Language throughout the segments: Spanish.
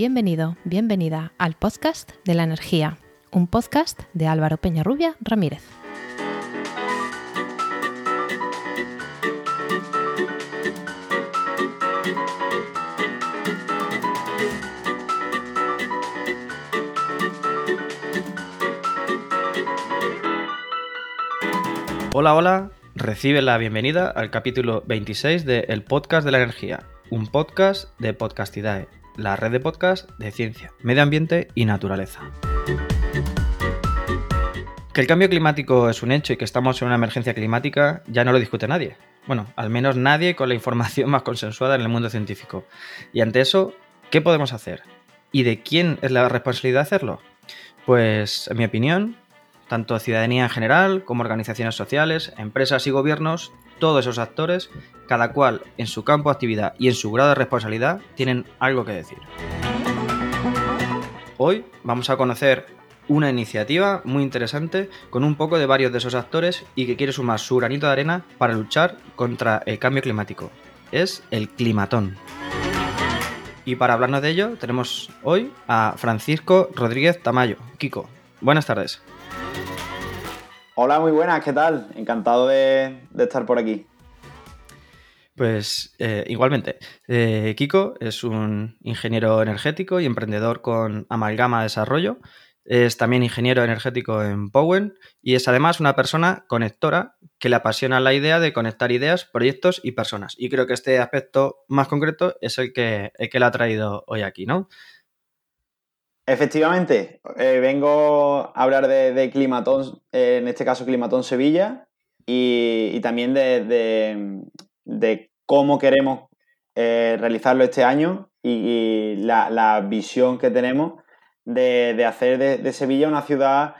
Bienvenido, bienvenida al podcast de la energía, un podcast de Álvaro Peñarrubia Ramírez. Hola, hola, recibe la bienvenida al capítulo 26 de El Podcast de la Energía, un podcast de Podcastidae, la red de podcast de ciencia, medio ambiente y naturaleza. Que el cambio climático es un hecho y que estamos en una emergencia climática ya no lo discute nadie. Bueno, al menos nadie con la información más consensuada en el mundo científico. Y ante eso, ¿qué podemos hacer? ¿Y de quién es la responsabilidad de hacerlo? Pues, en mi opinión, tanto ciudadanía en general como organizaciones sociales, empresas y gobiernos, todos esos actores, cada cual en su campo de actividad y en su grado de responsabilidad, tienen algo que decir. Hoy vamos a conocer una iniciativa muy interesante con un poco de varios de esos actores y que quiere sumar su granito de arena para luchar contra el cambio climático. Es el climatón. Y para hablarnos de ello tenemos hoy a Francisco Rodríguez Tamayo. Kiko, buenas tardes. Hola, muy buenas, ¿qué tal? Encantado de, estar por aquí. Pues eh, igualmente, eh, Kiko es un ingeniero energético y emprendedor con Amalgama Desarrollo. Es también ingeniero energético en Powen y es además una persona conectora que le apasiona la idea de conectar ideas, proyectos y personas. Y creo que este aspecto más concreto es el que, el que le ha traído hoy aquí, ¿no? Efectivamente, eh, vengo a hablar de, Climatón, eh, en este caso Climatón Sevilla, y, también de, cómo queremos eh, realizarlo este año y, la, visión que tenemos de, hacer de, Sevilla una ciudad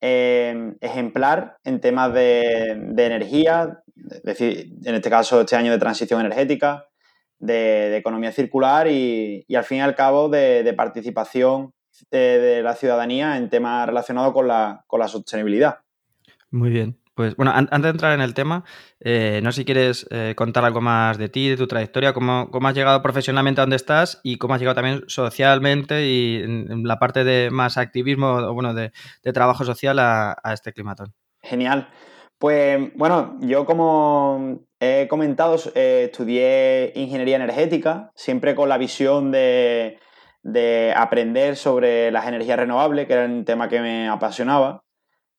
ejemplar en temas de, energía, decir, en este caso este año de transición energética, de, economía circular y, al fin y al cabo de participación de, la ciudadanía en temas relacionados con la, sostenibilidad. Muy bien. Pues bueno, antes de entrar en el tema, eh, no sé si quieres eh, contar algo más de ti, de tu trayectoria, cómo, has llegado profesionalmente a donde estás y cómo has llegado también socialmente y en, la parte de más activismo o bueno, de, trabajo social a, este climatón. Genial. Pues bueno, yo como he comentado, eh, estudié ingeniería energética, siempre con la visión de, de aprender sobre las energías renovables, que era un tema que me apasionaba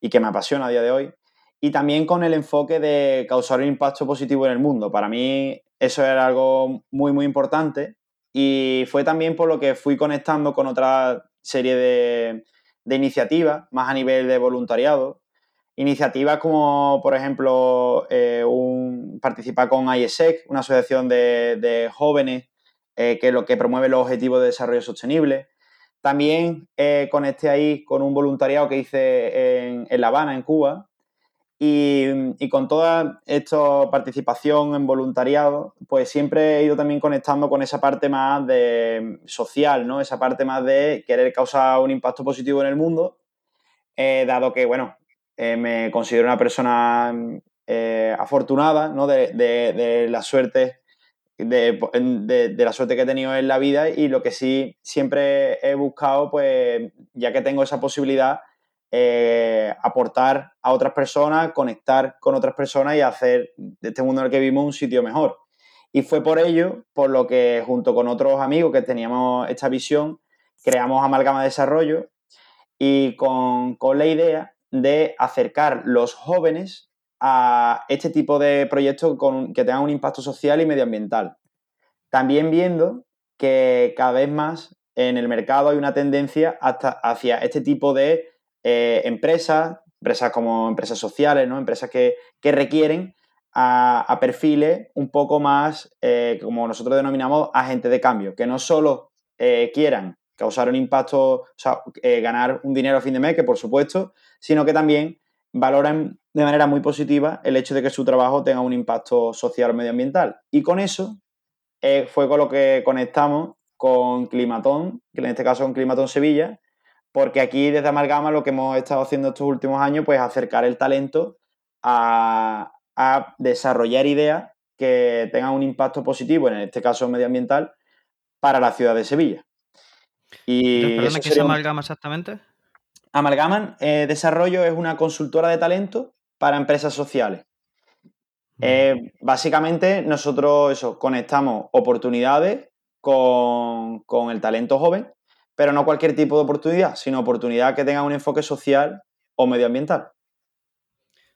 y que me apasiona a día de hoy, y también con el enfoque de causar un impacto positivo en el mundo. Para mí eso era algo muy, muy importante y fue también por lo que fui conectando con otra serie de, iniciativas, más a nivel de voluntariado. Iniciativas como, por ejemplo, eh, un, participar con ISEC, una asociación de, de jóvenes eh, que es lo que promueve los objetivos de desarrollo sostenible. También eh, conecté ahí con un voluntariado que hice en, La Habana, en Cuba, y, con toda esta participación en voluntariado, pues siempre he ido también conectando con esa parte más de social, ¿no? Esa parte más de querer causar un impacto positivo en el mundo, eh, dado que, bueno, me considero una persona afortunada, ¿no? De, de la suerte de, la suerte que he tenido en la vida y lo que sí siempre he buscado, pues ya que tengo esa posibilidad, eh, aportar a otras personas, conectar con otras personas y hacer de este mundo en el que vivimos un sitio mejor. Y fue por ello, por lo que junto con otros amigos que teníamos esta visión, creamos Amalgama Desarrollo y con, con la idea de acercar los jóvenes a este tipo de proyectos que tengan un impacto social y medioambiental. También viendo que cada vez más en el mercado hay una tendencia hacia este tipo de eh, empresas, empresas como empresas sociales, empresas que, requieren a, perfiles un poco más, eh, como nosotros denominamos, agentes de cambio, que no solo eh, quieran causar un impacto, o sea, ganar un dinero a fin de mes, que por supuesto, sino que también valoran de manera muy positiva el hecho de que su trabajo tenga un impacto social o medioambiental. Y con eso eh, fue con lo que conectamos con Climatón, que en este caso con Climatón Sevilla, porque aquí desde Amalgama lo que hemos estado haciendo estos últimos años, pues acercar el talento a, a desarrollar ideas que tengan un impacto positivo, en este caso medioambiental, para la ciudad de Sevilla. Y ¿qué es Amalgama exactamente? Amalgaman eh, Desarrollo es una consultora de talento para empresas sociales. Eh, básicamente, nosotros eso, conectamos oportunidades con, el talento joven, pero no cualquier tipo de oportunidad, sino oportunidad que tenga un enfoque social o medioambiental.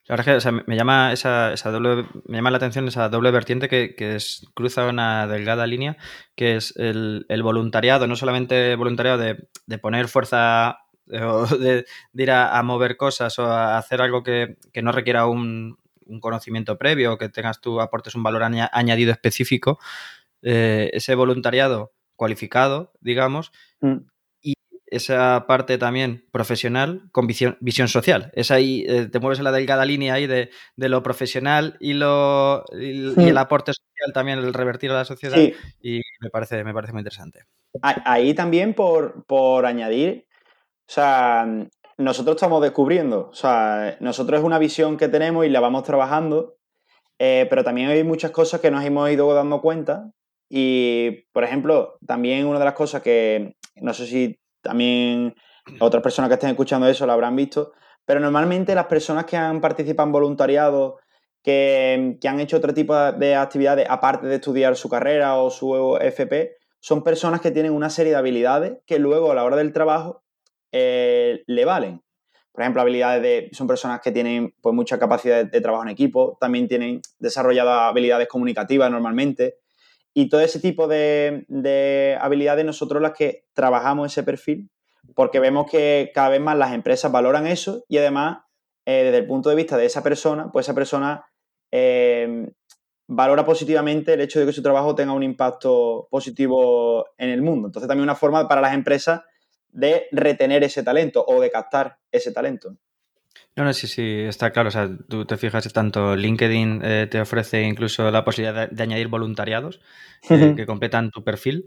La verdad es que me, llama esa, doble, me llama la atención esa doble vertiente que, es, cruza una delgada línea, que es el, voluntariado, no solamente voluntariado de, poner fuerza o de, ir a, mover cosas o a hacer algo que, no requiera un, conocimiento previo o que tengas tú aportes un valor añadido específico, eh, ese voluntariado cualificado, digamos, mm esa parte también profesional con visión, visión social. Es ahí, eh, te mueves en la delgada línea ahí de, lo profesional y, lo, y, el aporte social también, el revertir a la sociedad. Y me parece, me parece muy interesante. Ahí también por, por añadir, o sea, nosotros estamos descubriendo, o sea, nosotros es una visión que tenemos y la vamos trabajando, eh, pero también hay muchas cosas que nos hemos ido dando cuenta. Y, por ejemplo, también una de las cosas que no sé si también otras personas que estén escuchando eso lo habrán visto, pero normalmente las personas que han participado en voluntariado, que, han hecho otro tipo de actividades aparte de estudiar su carrera o su FP, son personas que tienen una serie de habilidades que luego a la hora del trabajo eh, le valen. Por ejemplo, habilidades de. Son personas que tienen pues, mucha capacidad de, trabajo en equipo, también tienen desarrolladas habilidades comunicativas normalmente. Y todo ese tipo de, habilidades nosotros las que trabajamos ese perfil porque vemos que cada vez más las empresas valoran eso y además eh, desde el punto de vista de esa persona, pues esa persona eh, valora positivamente el hecho de que su trabajo tenga un impacto positivo en el mundo. Entonces también una forma para las empresas de retener ese talento o de captar ese talento. No, no, sí, sí, está claro. O sea, tú te fijas, tanto LinkedIn eh, te ofrece incluso la posibilidad de, añadir voluntariados eh, que completan tu perfil,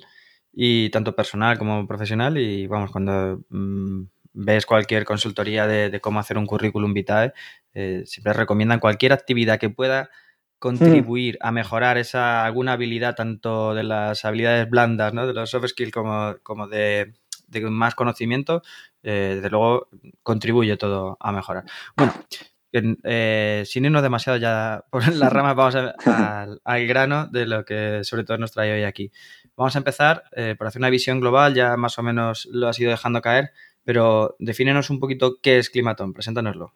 y tanto personal como profesional. Y vamos, cuando mm, ves cualquier consultoría de, cómo hacer un currículum vitae, eh, siempre recomiendan cualquier actividad que pueda contribuir a mejorar esa alguna habilidad, tanto de las habilidades blandas, ¿no? de los soft skills como, como de de más conocimiento, eh, desde luego contribuye todo a mejorar. Bueno, eh, sin irnos demasiado ya por las ramas, vamos al grano de lo que sobre todo nos trae hoy aquí. Vamos a empezar eh, por hacer una visión global, ya más o menos lo has ido dejando caer, pero defínenos un poquito qué es Climatón, preséntanoslo.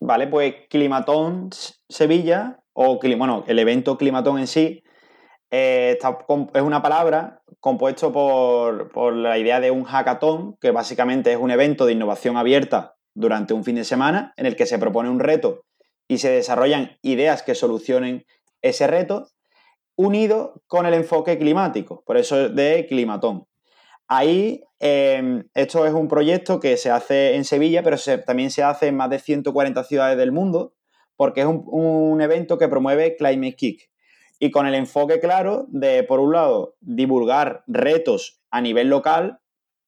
Vale, pues Climatón Sevilla, o bueno, el evento Climatón en sí, eh, es una palabra compuesto por, la idea de un hackathon, que básicamente es un evento de innovación abierta durante un fin de semana en el que se propone un reto y se desarrollan ideas que solucionen ese reto, unido con el enfoque climático, por eso de climatón. Ahí, em, esto es un proyecto que se hace en Sevilla, pero también se hace en más de 140 ciudades del mundo, porque es un, un evento que promueve Climate Kick, y con el enfoque claro de, por un lado, divulgar retos a nivel local,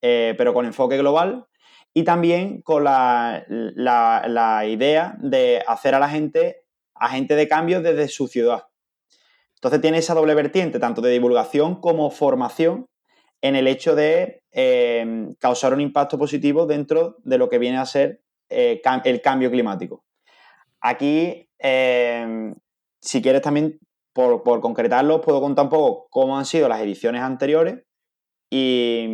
eh, pero con enfoque global, y también con la, idea de hacer a la gente agente de cambio desde su ciudad. Entonces tiene esa doble vertiente, tanto de divulgación como formación, en el hecho de eh, causar un impacto positivo dentro de lo que viene a ser eh, el cambio climático. Aquí, si quieres, también por, por concretarlo, puedo contar un poco cómo han sido las ediciones anteriores y,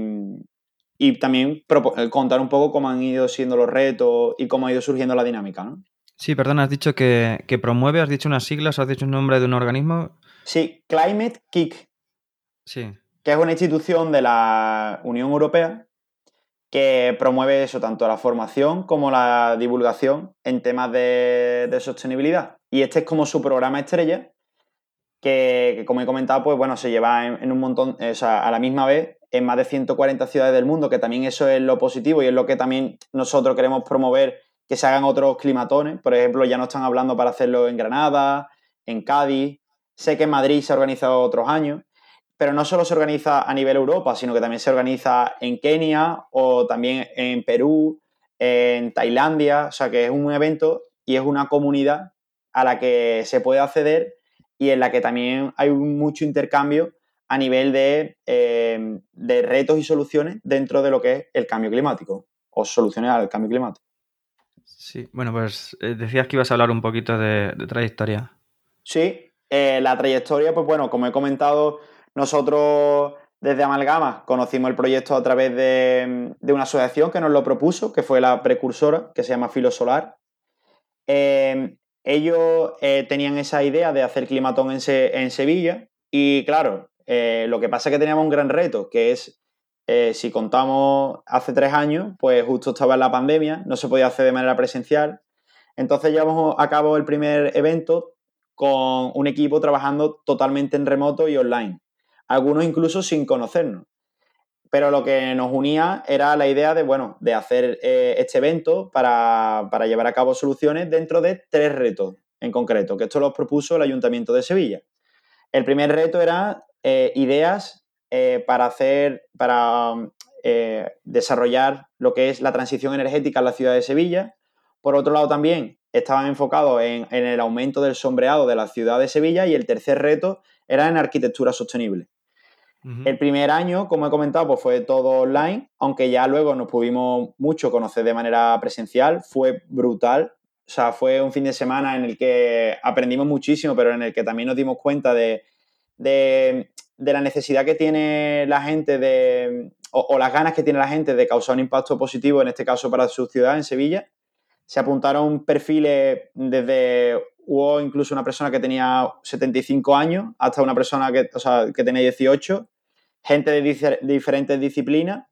también eh, contar un poco cómo han ido siendo los retos y cómo ha ido surgiendo la dinámica. ¿no? Sí, perdón, has dicho que, promueve, has dicho unas siglas, has dicho un nombre de un organismo. Sí, Climate Kick. Sí. Que es una institución de la Unión Europea que promueve eso, tanto la formación como la divulgación en temas de, de sostenibilidad. Y este es como su programa estrella, que, como he comentado, pues bueno, se lleva en, un montón, o sea, a la misma vez en más de 140 ciudades del mundo, que también eso es lo positivo y es lo que también nosotros queremos promover, que se hagan otros climatones. Por ejemplo, ya no están hablando para hacerlo en Granada, en Cádiz, sé que en Madrid se ha organizado otros años, pero no solo se organiza a nivel Europa, sino que también se organiza en Kenia o también en Perú, en Tailandia, o sea que es un evento y es una comunidad a la que se puede acceder y en la que también hay mucho intercambio a nivel de, eh, de retos y soluciones dentro de lo que es el cambio climático o soluciones al cambio climático. Sí, bueno, pues eh, decías que ibas a hablar un poquito de, trayectoria. Sí, eh, la trayectoria, pues bueno, como he comentado, nosotros desde Amalgama conocimos el proyecto a través de, una asociación que nos lo propuso, que fue la precursora, que se llama Filo Solar. Ellos tenían esa idea de hacer climatón en, en Sevilla y claro, eh, lo que pasa es que teníamos un gran reto, que es, eh, si contamos hace tres años, pues justo estaba en la pandemia, no se podía hacer de manera presencial. Entonces llevamos a cabo el primer evento con un equipo trabajando totalmente en remoto y online, algunos incluso sin conocernos. Pero lo que nos unía era la idea de, bueno, de hacer eh, este evento para, para llevar a cabo soluciones dentro de tres retos en concreto, que esto los propuso el Ayuntamiento de Sevilla. El primer reto era eh, ideas eh, para hacer, para desarrollar lo que es la transición energética en la ciudad de Sevilla. Por otro lado, también estaban enfocados en, el aumento del sombreado de la ciudad de Sevilla y el tercer reto era en arquitectura sostenible. El primer año, como he comentado, pues fue todo online, aunque ya luego nos pudimos mucho conocer de manera presencial, fue brutal. O sea, fue un fin de semana en el que aprendimos muchísimo, pero en el que también nos dimos cuenta de, de, la necesidad que tiene la gente de, o, las ganas que tiene la gente de causar un impacto positivo, en este caso para su ciudad, en Sevilla. Se apuntaron perfiles desde, hubo incluso una persona que tenía 75 años hasta una persona que, que tenía 18, gente de, diferentes disciplinas,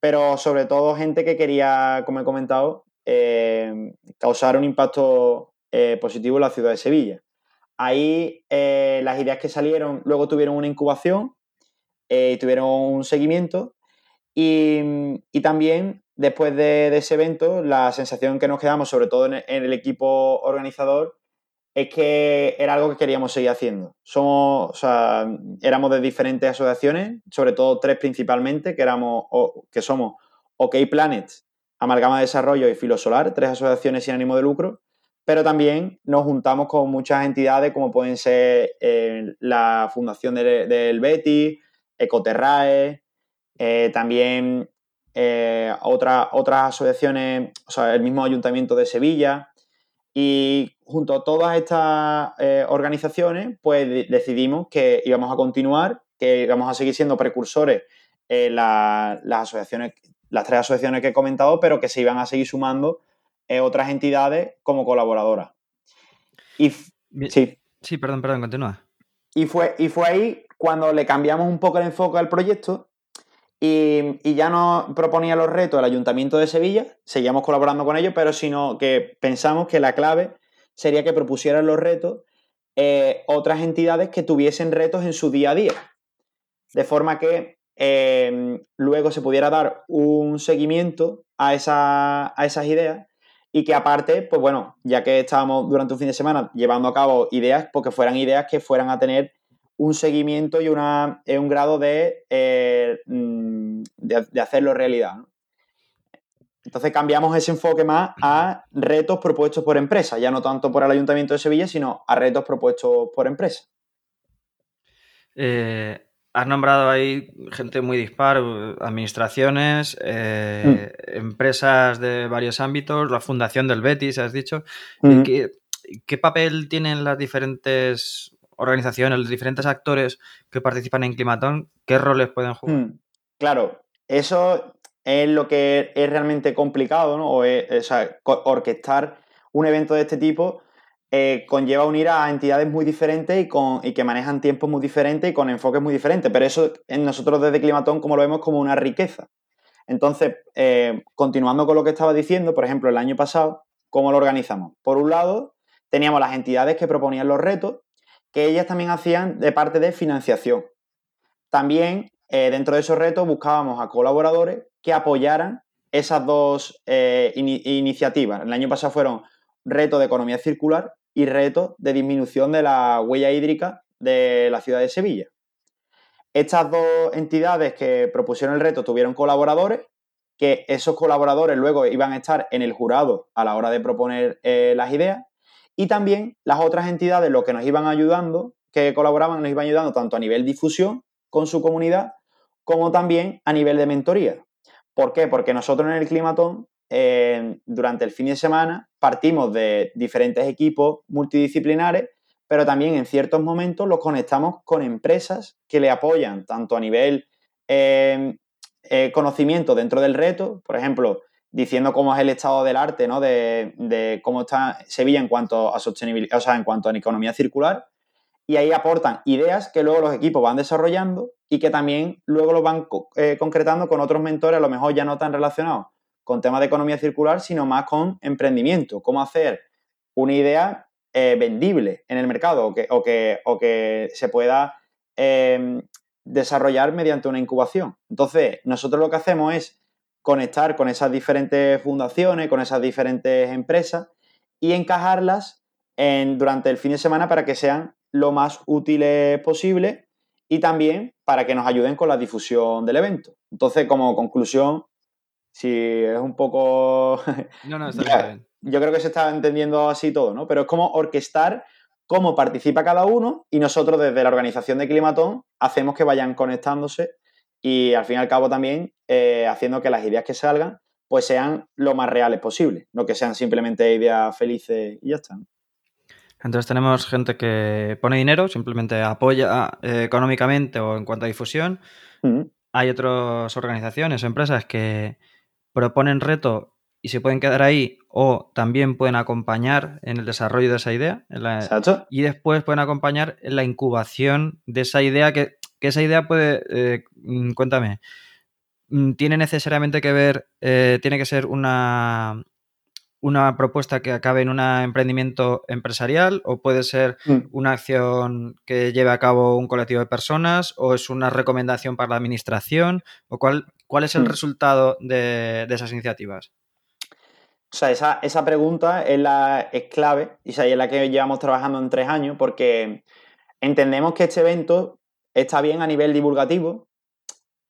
pero sobre todo gente que quería, como he comentado, eh, causar un impacto eh, positivo en la ciudad de Sevilla. Ahí eh, las ideas que salieron luego tuvieron una incubación, eh, tuvieron un seguimiento y, también después de, ese evento la sensación que nos quedamos, sobre todo en, el equipo organizador, es que era algo que queríamos seguir haciendo. Somos, éramos de diferentes asociaciones, sobre todo tres principalmente, que, éramos, que somos OK Planet, Amalgama de Desarrollo y Filo Solar, tres asociaciones sin ánimo de lucro, pero también nos juntamos con muchas entidades como pueden ser eh, la Fundación del, Betty, Ecoterrae, eh, también eh, otras asociaciones, o sea, el mismo Ayuntamiento de Sevilla. Y junto a todas estas organizaciones, pues decidimos que íbamos a continuar, que íbamos a seguir siendo precursores en las asociaciones, las tres asociaciones que he comentado, pero que se iban a seguir sumando eh, otras entidades como colaboradoras. Y sí. Sí, perdón, perdón, continúa. Y fue, y fue ahí cuando le cambiamos un poco el enfoque al proyecto y, ya no proponía los retos el Ayuntamiento de Sevilla, seguíamos colaborando con ellos, pero sino que pensamos que la clave sería que propusieran los retos eh, otras entidades que tuviesen retos en su día a día. De forma que eh, luego se pudiera dar un seguimiento a, a esas ideas y que aparte, pues bueno, ya que estábamos durante un fin de semana llevando a cabo ideas, porque fueran ideas que fueran a tener un seguimiento y una, eh, un grado de, eh, mm, de, hacerlo realidad. Entonces cambiamos ese enfoque más a retos propuestos por empresa, ya no tanto por el Ayuntamiento de Sevilla, sino a retos propuestos por empresa. Eh, Has nombrado ahí gente muy dispar, administraciones, eh, mm. empresas de varios ámbitos, la fundación del Betis, has dicho. Mm. ¿Qué, papel tienen las diferentes organizaciones, los diferentes actores que participan en Climatón? ¿Qué roles pueden jugar? Mm. Claro, eso es lo que es realmente complicado, ¿no? O, es, orquestar un evento de este tipo eh, conlleva unir a entidades muy diferentes y, con, y que manejan tiempos muy diferentes y con enfoques muy diferentes. Pero eso en nosotros desde Climatón como lo vemos como una riqueza. Entonces, eh, continuando con lo que estaba diciendo, por ejemplo, el año pasado, ¿cómo lo organizamos? Por un lado, teníamos las entidades que proponían los retos, que ellas también hacían de parte de financiación. También, eh, dentro de esos retos, buscábamos a colaboradores que apoyaran esas dos iniciativas. El año pasado fueron reto de economía circular y reto de disminución de la huella hídrica de la ciudad de Sevilla. Estas dos entidades que propusieron el reto tuvieron colaboradores, que esos colaboradores luego iban a estar en el jurado a la hora de proponer eh, las ideas, y también las otras entidades, lo que nos iban ayudando, que colaboraban, nos iban ayudando tanto a nivel difusión con su comunidad, como también a nivel de mentoría. ¿Por qué? Porque nosotros en el Climatón, eh, durante el fin de semana, partimos de diferentes equipos multidisciplinares, pero también en ciertos momentos los conectamos con empresas que le apoyan, tanto a nivel eh, eh, conocimiento dentro del reto, por ejemplo, diciendo cómo es el estado del arte, ¿no? De, cómo está Sevilla en cuanto a sostenibilidad, o sea, en cuanto a economía circular. Y ahí aportan ideas que luego los equipos van desarrollando y que también luego los van eh, concretando con otros mentores, a lo mejor ya no tan relacionados con temas de economía circular, sino más con emprendimiento, cómo hacer una idea eh, vendible en el mercado o que, o que, o que se pueda em, desarrollar mediante una incubación. Entonces, nosotros lo que hacemos es conectar con esas diferentes fundaciones, con esas diferentes empresas y encajarlas en, durante el fin de semana para que sean lo más útiles posible y también para que nos ayuden con la difusión del evento. Entonces, como conclusión, si es un poco... No, no, está bien. Yo creo que se está entendiendo así todo, ¿no? Pero es como orquestar cómo participa cada uno y nosotros desde la organización de Climatón hacemos que vayan conectándose y al fin y al cabo también eh, haciendo que las ideas que salgan pues sean lo más reales posible, no que sean simplemente ideas felices y ya está. Entonces tenemos gente que pone dinero, simplemente apoya eh, económicamente o en cuanto a difusión. Hay otras organizaciones, empresas que proponen reto y se pueden quedar ahí o también pueden acompañar en el desarrollo de esa idea. Y después pueden acompañar en la incubación de esa idea que que esa idea puede, eh, mm, cuéntame, mm, ¿tiene necesariamente que ver, eh, tiene que ser una, una propuesta que acabe en un emprendimiento empresarial o puede ser mm. una acción que lleve a cabo un colectivo de personas o es una recomendación para la administración o cuál, cuál es el resultado de, esas iniciativas? O sea, esa, esa pregunta es, la, es clave y es la que llevamos trabajando en tres años porque entendemos que este evento está bien a nivel divulgativo,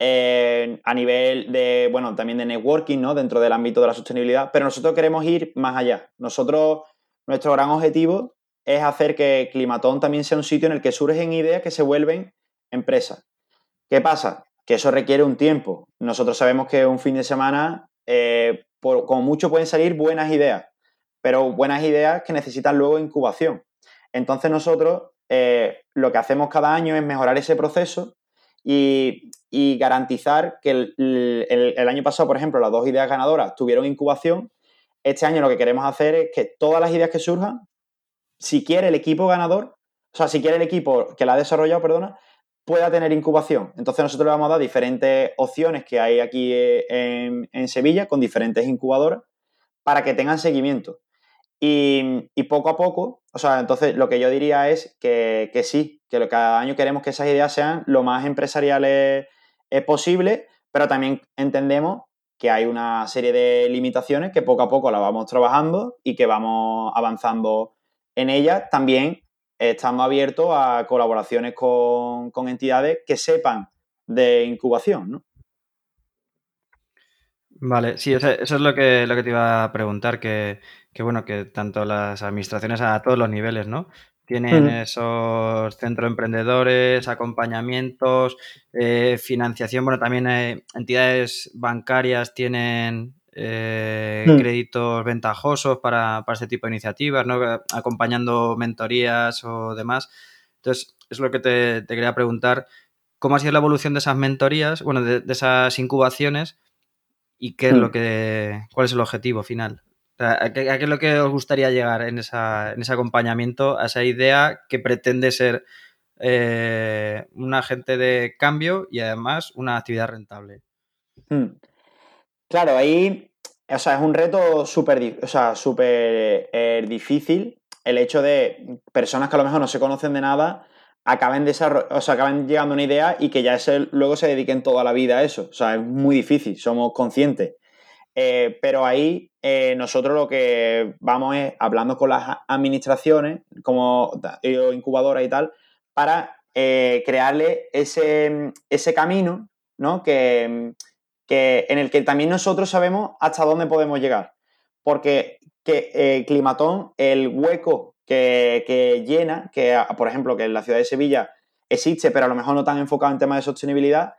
eh, a nivel de, bueno, también de networking, ¿no? Dentro del ámbito de la sostenibilidad, pero nosotros queremos ir más allá. Nosotros, nuestro gran objetivo es hacer que Climatón también sea un sitio en el que surgen ideas que se vuelven empresas. ¿Qué pasa? Que eso requiere un tiempo. Nosotros sabemos que un fin de semana, eh, como mucho pueden salir buenas ideas, pero buenas ideas que necesitan luego incubación. Entonces nosotros eh, lo que hacemos cada año es mejorar ese proceso y, garantizar que el, año pasado, por ejemplo, las dos ideas ganadoras tuvieron incubación. Este año lo que queremos hacer es que todas las ideas que surjan, si quiere el equipo ganador, o sea, si quiere el equipo que la ha desarrollado, perdona, pueda tener incubación. Entonces nosotros le vamos a dar diferentes opciones que hay aquí en, en Sevilla con diferentes incubadoras para que tengan seguimiento. Y, poco a poco, o sea, entonces lo que yo diría es que, sí, que cada año queremos que esas ideas sean lo más empresariales posible, pero también entendemos que hay una serie de limitaciones que poco a poco las vamos trabajando y que vamos avanzando en ellas, también estando abiertos a colaboraciones con, con entidades que sepan de incubación, ¿no? Vale, sí, eso, es lo que, lo que te iba a preguntar, que, bueno, que tanto las administraciones a todos los niveles, ¿no? Tienen esos centros emprendedores, acompañamientos, eh, financiación, bueno, también eh, entidades bancarias tienen eh, créditos ventajosos para, para, este tipo de iniciativas, ¿no? Acompañando mentorías o demás. Entonces, es lo que te, quería preguntar, ¿cómo ha sido la evolución de esas mentorías, bueno, de esas incubaciones? Y qué es lo hmm. que, cuál es el objetivo final. ¿A qué, es lo que os gustaría llegar en, esa, en ese acompañamiento, a esa idea que pretende ser eh, un agente de cambio y además una actividad rentable? Hmm. Claro, ahí, o sea, es un reto súper o sea, eh, difícil el hecho de personas que a lo mejor no se conocen de nada acaben, o sea, acaben llegando a una idea y que ya luego se dediquen toda la vida a eso. O sea, es muy difícil, somos conscientes. Eh, pero ahí eh, nosotros lo que vamos es hablando con las administraciones, como incubadoras y tal, para eh, crearle ese, ese camino, ¿no? Que, que, en el que también nosotros sabemos hasta dónde podemos llegar. Porque que Climatón, el hueco que, llena, que por ejemplo, que en la ciudad de Sevilla existe, pero a lo mejor no tan enfocado en temas de sostenibilidad,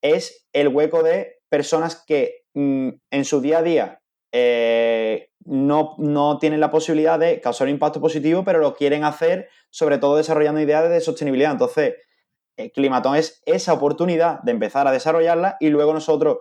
es el hueco de personas que mm, en su día a día eh, no, no, tienen la posibilidad de causar un impacto positivo, pero lo quieren hacer, sobre todo desarrollando ideas de sostenibilidad. Entonces, el Climatón es esa oportunidad de empezar a desarrollarla y luego nosotros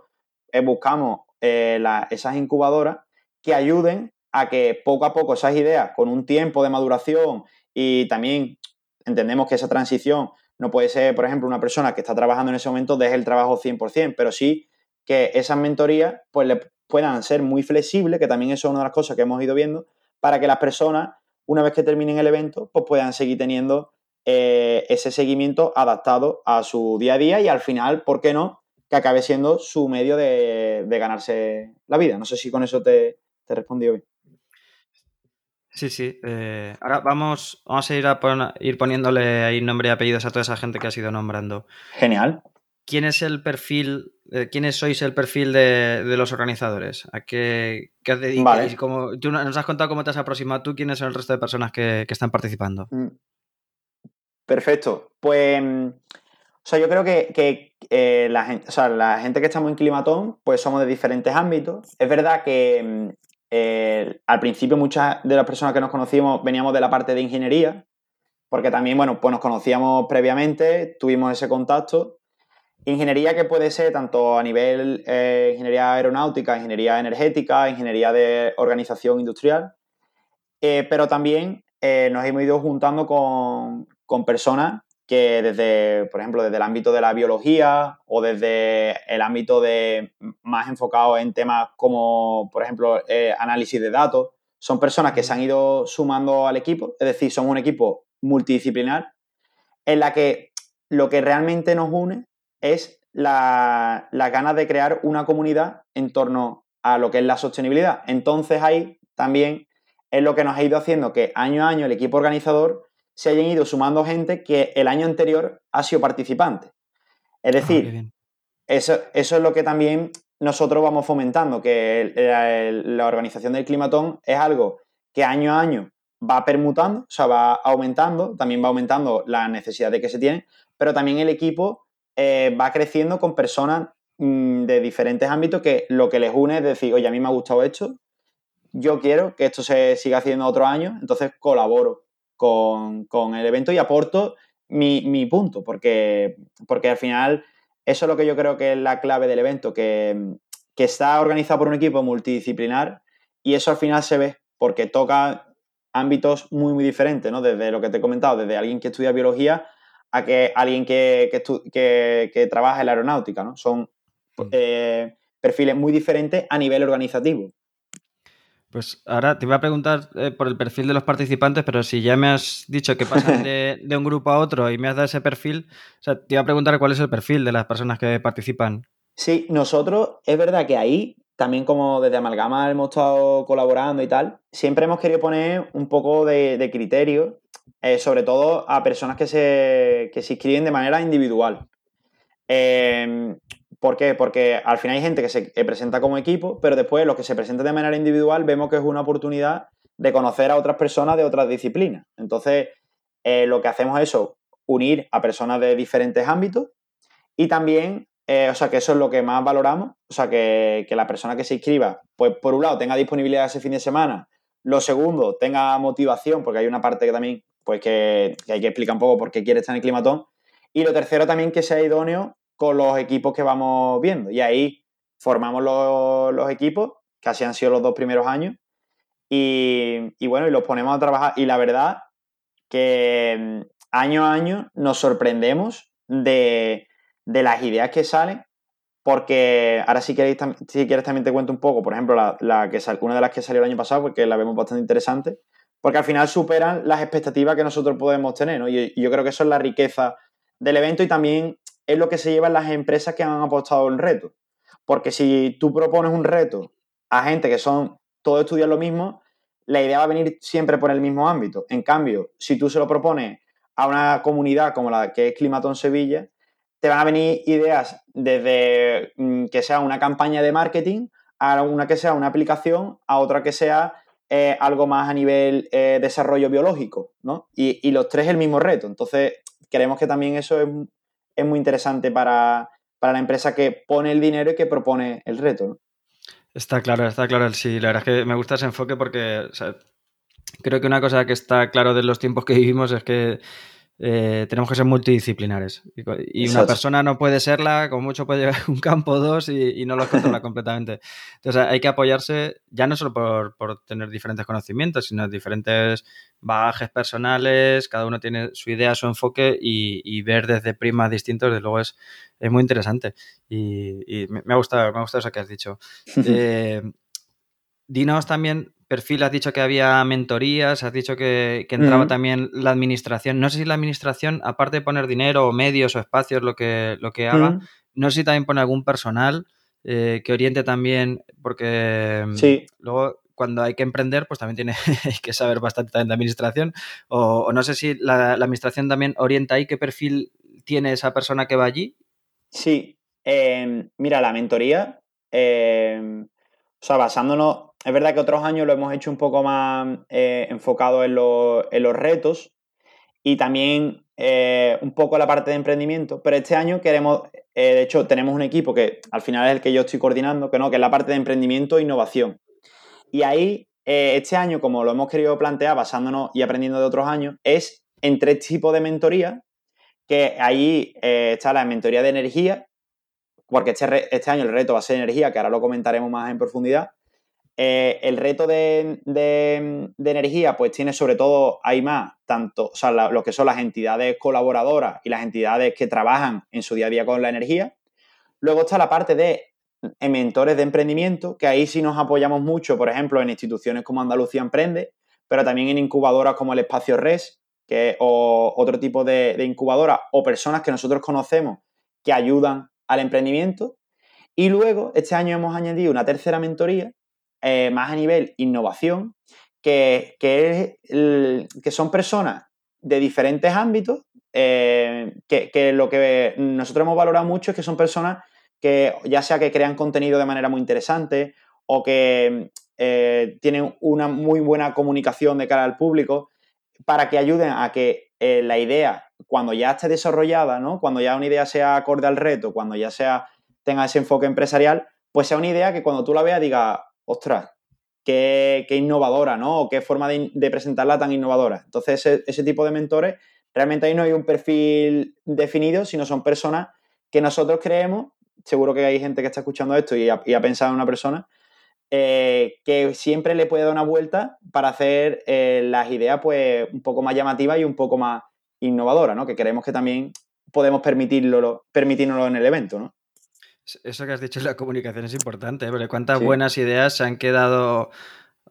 eh, buscamos eh, esas incubadoras que ayuden a que poco a poco esas ideas, con un tiempo de maduración y también entendemos que esa transición no puede ser, por ejemplo, una persona que está trabajando en ese momento deje el trabajo 100%, pero sí que esas mentorías pues, le puedan ser muy flexibles, que también eso es una de las cosas que hemos ido viendo, para que las personas, una vez que terminen el evento, pues puedan seguir teniendo eh, ese seguimiento adaptado a su día a día y al final, ¿por qué no? Que acabe siendo su medio de, ganarse la vida. No sé si con eso te, te he bien. Sí, sí. Eh, ahora vamos, vamos a ir a ir poniéndole ahí nombre y apellidos a toda esa gente que has ido nombrando. Genial. ¿Quién es el perfil, eh, quiénes sois el perfil de, los organizadores? ¿A qué, qué dedicáis? tú nos has contado cómo te has aproximado tú, quiénes son el resto de personas que, están participando. Mm. Perfecto. Pues, mm, o sea, yo creo que, eh, la, gente, la gente que estamos en Climatón, pues somos de diferentes ámbitos. Es verdad que mm, eh, al principio muchas de las personas que nos conocíamos veníamos de la parte de ingeniería, porque también, bueno, pues nos conocíamos previamente, tuvimos ese contacto. Ingeniería que puede ser tanto a nivel eh, ingeniería aeronáutica, ingeniería energética, ingeniería de organización industrial, eh, pero también nos hemos ido juntando con, con personas que desde, por ejemplo, desde el ámbito de la biología o desde el ámbito de más enfocado en temas como, por ejemplo, eh, análisis de datos, son personas que se han ido sumando al equipo, es decir, son un equipo multidisciplinar en la que lo que realmente nos une es la, la ganas de crear una comunidad en torno a lo que es la sostenibilidad. Entonces ahí también es lo que nos ha ido haciendo que año a año el equipo organizador se hayan ido sumando gente que el año anterior ha sido participante. Es ah, decir, eso, eso, es lo que también nosotros vamos fomentando, que la organización del climatón es algo que año a año va permutando, o sea, va aumentando, también va aumentando la necesidad de que se tiene, pero también el equipo eh, va creciendo con personas mm, de diferentes ámbitos que lo que les une es decir, oye, a mí me ha gustado esto, yo quiero que esto se siga haciendo otro año, entonces colaboro con, el evento y aporto mi, punto, porque, porque al final eso es lo que yo creo que es la clave del evento, que, está organizado por un equipo multidisciplinar y eso al final se ve, porque toca ámbitos muy, muy diferentes, ¿no? Desde lo que te he comentado, desde alguien que estudia biología a que alguien que, que, trabaja en la aeronáutica, ¿no? Son mm. eh, perfiles muy diferentes a nivel organizativo. Pues ahora te iba a preguntar eh, por el perfil de los participantes, pero si ya me has dicho que pasan de, un grupo a otro y me has dado ese perfil, o sea, te iba a preguntar cuál es el perfil de las personas que participan. Sí, nosotros, es verdad que ahí, también como desde Amalgama hemos estado colaborando y tal, siempre hemos querido poner un poco de, criterio, eh, sobre todo a personas que se, que se inscriben de manera individual. Eh, ¿Por qué? Porque al final hay gente que se presenta como equipo, pero después los que se presentan de manera individual vemos que es una oportunidad de conocer a otras personas de otras disciplinas. Entonces, eh, lo que hacemos es eso, unir a personas de diferentes ámbitos y también, eh, o sea, que eso es lo que más valoramos, o sea, que, la persona que se inscriba, pues por un lado tenga disponibilidad ese fin de semana, lo segundo, tenga motivación, porque hay una parte que también, pues que, que hay que explicar un poco por qué quiere estar en el climatón, y lo tercero también que sea idóneo con los equipos que vamos viendo. Y ahí formamos los, equipos, que así han sido los dos primeros años. Y, bueno, y los ponemos a trabajar. Y la verdad que mm, año a año nos sorprendemos de, las ideas que salen. Porque ahora si, queréis, si quieres también te cuento un poco, por ejemplo, la, que una de las que salió el año pasado, porque la vemos bastante interesante, porque al final superan las expectativas que nosotros podemos tener, ¿no? Y, y yo creo que eso es la riqueza del evento y también es lo que se llevan las empresas que han apostado el reto. Porque si tú propones un reto a gente que son todos estudian lo mismo, la idea va a venir siempre por el mismo ámbito. En cambio, si tú se lo propones a una comunidad como la que es Climatón Sevilla, te van a venir ideas desde mm, que sea una campaña de marketing a una que sea una aplicación, a otra que sea eh, algo más a nivel eh, desarrollo biológico, ¿no? Y, y, los tres el mismo reto. Entonces, creemos que también eso es, muy interesante para, la empresa que pone el dinero y que propone el reto. Está claro, está claro. Sí, la verdad es que me gusta ese enfoque porque creo que una cosa que está claro de los tiempos que vivimos es que eh, tenemos que ser multidisciplinares. Y, una persona no puede serla, como mucho puede llegar un campo o dos y, no lo controla completamente. Entonces hay que apoyarse ya no solo por, tener diferentes conocimientos, sino diferentes bagajes personales, cada uno tiene su idea, su enfoque y, ver desde primas distintos, desde luego es, es muy interesante. Y, me, ha gustado, me ha gustado eso que has dicho. Eh, dinos también perfil has dicho que había mentorías, has dicho que, entraba también la administración. No sé si la administración, aparte de poner dinero o medios o espacios, lo que, lo que haga, no sé si también pone algún personal eh, que oriente también, porque mm, luego cuando hay que emprender, pues también tiene que saber bastante también de administración. O, no sé si la, administración también orienta ahí qué perfil tiene esa persona que va allí. Sí, em, mira, la mentoría, em, o sea, basándonos es verdad que otros años lo hemos hecho un poco más eh, enfocado en, los retos y también eh, un poco la parte de emprendimiento, pero este año queremos, eh, de hecho tenemos un equipo que al final es el que yo estoy coordinando, que no, que es la parte de emprendimiento e innovación. Y ahí, este año, como lo hemos querido plantear basándonos y aprendiendo de otros años, es en tres tipos de mentoría, que ahí está la mentoría de energía, porque este, este año el reto va a ser energía, que ahora lo comentaremos más en profundidad, eh, el reto de, energía, pues tiene sobre todo, hay más, tanto, o lo que son las entidades colaboradoras y las entidades que trabajan en su día a día con la energía. Luego está la parte de mentores de emprendimiento, que ahí sí nos apoyamos mucho, por ejemplo, en instituciones como Andalucía Emprende, pero también en incubadoras como el Espacio Res, que, o otro tipo de, de incubadora, o personas que nosotros conocemos que ayudan al emprendimiento. Y luego, este año hemos añadido una tercera mentoría, eh, más a nivel innovación, que, que, que son personas de diferentes ámbitos, eh, que, lo que nosotros hemos valorado mucho es que son personas que ya sea que crean contenido de manera muy interesante o que eh, tienen una muy buena comunicación de cara al público para que ayuden a que la idea, cuando ya esté desarrollada, ¿no? cuando ya una idea sea acorde al reto, cuando ya sea tenga ese enfoque empresarial, pues sea una idea que cuando tú la veas diga, ostras, qué, innovadora, ¿no? O qué forma de, presentarla tan innovadora. Entonces, ese, tipo de mentores, realmente ahí no hay un perfil definido, sino son personas que nosotros creemos, seguro que hay gente que está escuchando esto y ha, pensado en una persona, eh, que siempre le puede dar una vuelta para hacer eh, las ideas pues un poco más llamativas y un poco más innovadoras, ¿no? Que creemos que también podemos permitirlo, permitirnoslo en el evento, ¿no? Eso que has dicho la comunicación es importante, ¿eh? porque cuántas buenas ideas se han quedado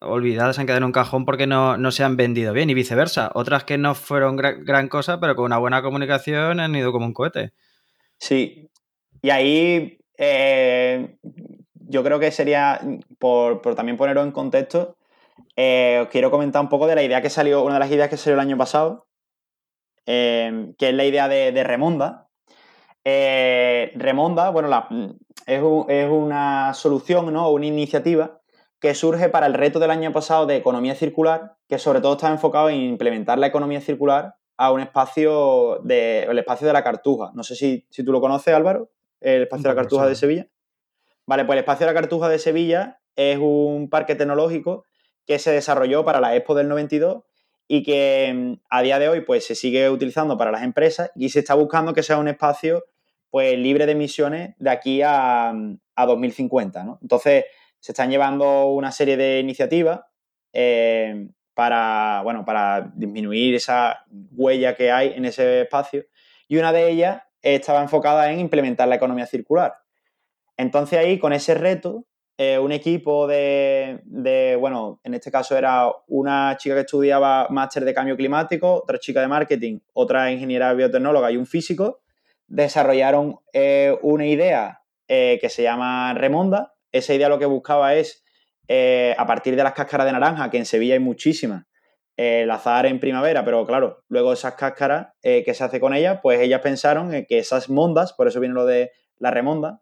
olvidadas, se han quedado en un cajón porque no, se han vendido bien y viceversa. Otras que no fueron gran, cosa, pero con una buena comunicación han ido como un cohete. Sí, y ahí eh, yo creo que sería, por, también ponerlo en contexto, eh, os quiero comentar un poco de la idea que salió, una de las ideas que salió el año pasado, que es la idea de, de Remonda, eh, Remonda, bueno, es, una solución, ¿no? Una iniciativa que surge para el reto del año pasado de economía circular, que sobre todo está enfocado en implementar la economía circular a un espacio de, el espacio de la Cartuja. No sé si, tú lo conoces, Álvaro, el espacio de la Cartuja de Sevilla. Vale, pues el espacio de la Cartuja de Sevilla es un parque tecnológico que se desarrolló para la Expo del 92 y que mm, a día de hoy pues se sigue utilizando para las empresas y se está buscando que sea un espacio pues libre de emisiones de aquí a, 2050. ¿no? Entonces, se están llevando una serie de iniciativas eh, para, bueno, para disminuir esa huella que hay en ese espacio y una de ellas estaba enfocada en implementar la economía circular. Entonces ahí, con ese reto, eh, un equipo de, de, bueno, en este caso era una chica que estudiaba máster de cambio climático, otra chica de marketing, otra ingeniera biotecnóloga y un físico, desarrollaron eh, una idea eh, que se llama Remonda. Esa idea lo que buscaba es, eh, a partir de las cáscaras de naranja, que en Sevilla hay muchísimas, lazar en primavera, pero claro, luego esas cáscaras, que se hace con ellas? Pues ellas pensaron que esas mondas, por eso viene lo de la remonda,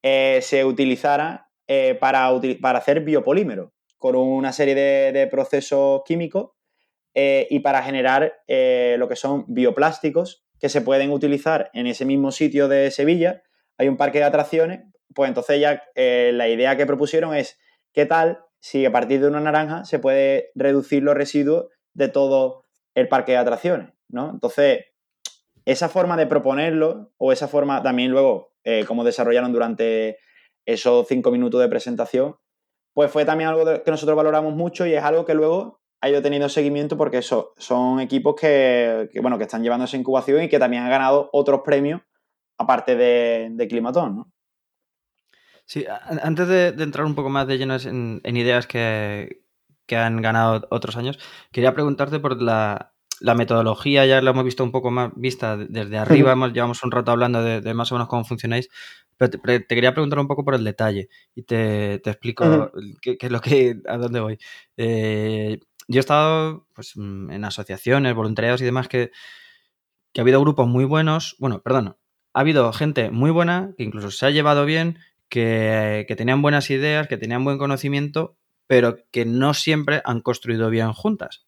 se utilizaran para, para, hacer biopolímero, con una serie de procesos químicos y para generar lo que son bioplásticos que se pueden utilizar en ese mismo sitio de Sevilla. Hay un parque de atracciones, pues entonces ya eh, la idea que propusieron es, ¿qué tal si a partir de una naranja se puede reducir los residuos de todo el parque de atracciones? ¿no? Entonces, esa forma de proponerlo o esa forma también luego, eh, como desarrollaron durante esos cinco minutos de presentación, pues fue también algo que nosotros valoramos mucho y es algo que luego ha ido teniendo seguimiento porque eso, son equipos que, bueno, que están llevando esa incubación y que también han ganado otros premios aparte de, de Climatón, ¿no? Sí, antes de, entrar un poco más de lleno en, ideas que, que, han ganado otros años, quería preguntarte por la, la metodología ya la hemos visto un poco más vista desde arriba, hemos, llevamos un rato hablando de, más o menos cómo funcionáis, pero te, quería preguntar un poco por el detalle y te, explico qué, es lo que, a dónde voy. Eh, yo he estado pues, mm, en asociaciones, voluntariados y demás que, que ha habido grupos muy buenos, bueno, perdón, ha habido gente muy buena que incluso se ha llevado bien, que, que tenían buenas ideas, que tenían buen conocimiento, pero que no siempre han construido bien juntas.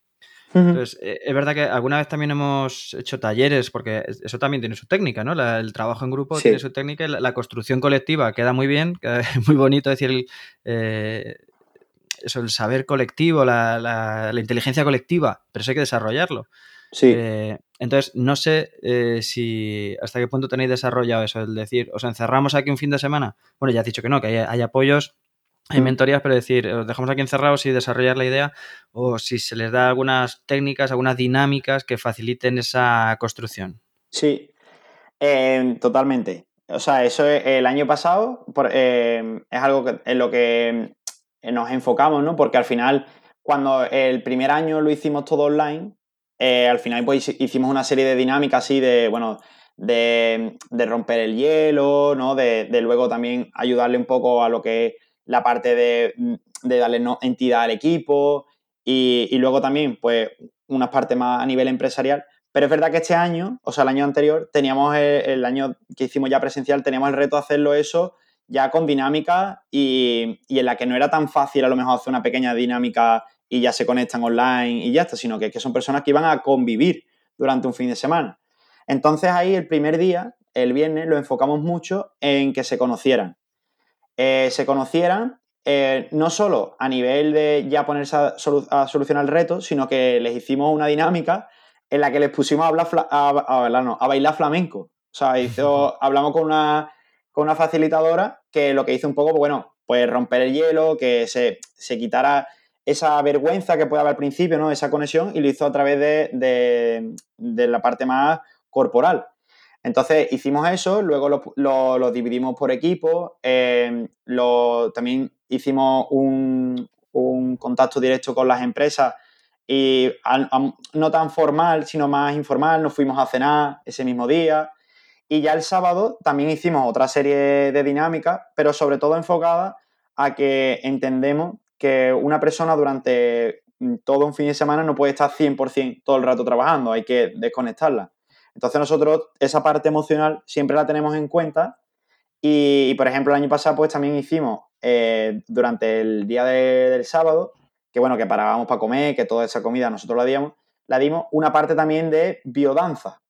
Entonces, eh, es verdad que alguna vez también hemos hecho talleres, porque eso también tiene su técnica, ¿no? el trabajo en grupo tiene su técnica, la, la, construcción colectiva queda muy bien, queda muy bonito decir eh, eso, el saber colectivo, la, la, inteligencia colectiva, pero eso hay que desarrollarlo. Sí. Eh, entonces, no sé si hasta qué punto tenéis desarrollado eso, el decir, os encerramos aquí un fin de semana. Bueno, ya has dicho que no, que hay apoyos hay mm. mentorías, pero decir, os dejamos aquí encerrados y desarrollar la idea, o si se les da algunas técnicas, algunas dinámicas que faciliten esa construcción. Sí, eh, totalmente. O sea, eso el año pasado eh, es algo que, en lo que nos enfocamos, ¿no? Porque al final, cuando el primer año lo hicimos todo online, eh, al final pues hicimos una serie de dinámicas así de, bueno, de, romper el hielo, ¿no? De, de, luego también ayudarle un poco a lo que la parte de, darle entidad al equipo y, luego también, pues, unas partes más a nivel empresarial. Pero es verdad que este año, o sea, el año anterior, teníamos el, año que hicimos ya presencial, teníamos el reto de hacerlo eso ya con dinámica y, en la que no era tan fácil a lo mejor hacer una pequeña dinámica y ya se conectan online y ya está, sino que, que son personas que iban a convivir durante un fin de semana. Entonces ahí el primer día, el viernes, lo enfocamos mucho en que se conocieran. Eh, se conocieran, eh, no solo a nivel de ya ponerse a, solucionar el reto, sino que les hicimos una dinámica en la que les pusimos a, hablar a, bailar flamenco. O sea, hablamos con una, con una facilitadora que lo que hizo un poco, pues bueno, pues romper el hielo, que se, quitara esa vergüenza que puede haber al principio, ¿no? Esa conexión, y lo hizo a través de la parte más corporal. Entonces hicimos eso, luego lo, dividimos por equipo, eh, también hicimos un, contacto directo con las empresas y no tan formal, sino más informal, nos fuimos a cenar ese mismo día. Y ya el sábado también hicimos otra serie de dinámicas, pero sobre todo enfocada a que entendemos que una persona durante todo un fin de semana no puede estar 100% todo el rato trabajando, hay que desconectarla. Entonces nosotros esa parte emocional siempre la tenemos en cuenta y, por ejemplo, el año pasado pues también hicimos eh, durante el día del sábado, que bueno, que parábamos para comer, que toda esa comida nosotros la dimos, la dimos una parte también de biodanza,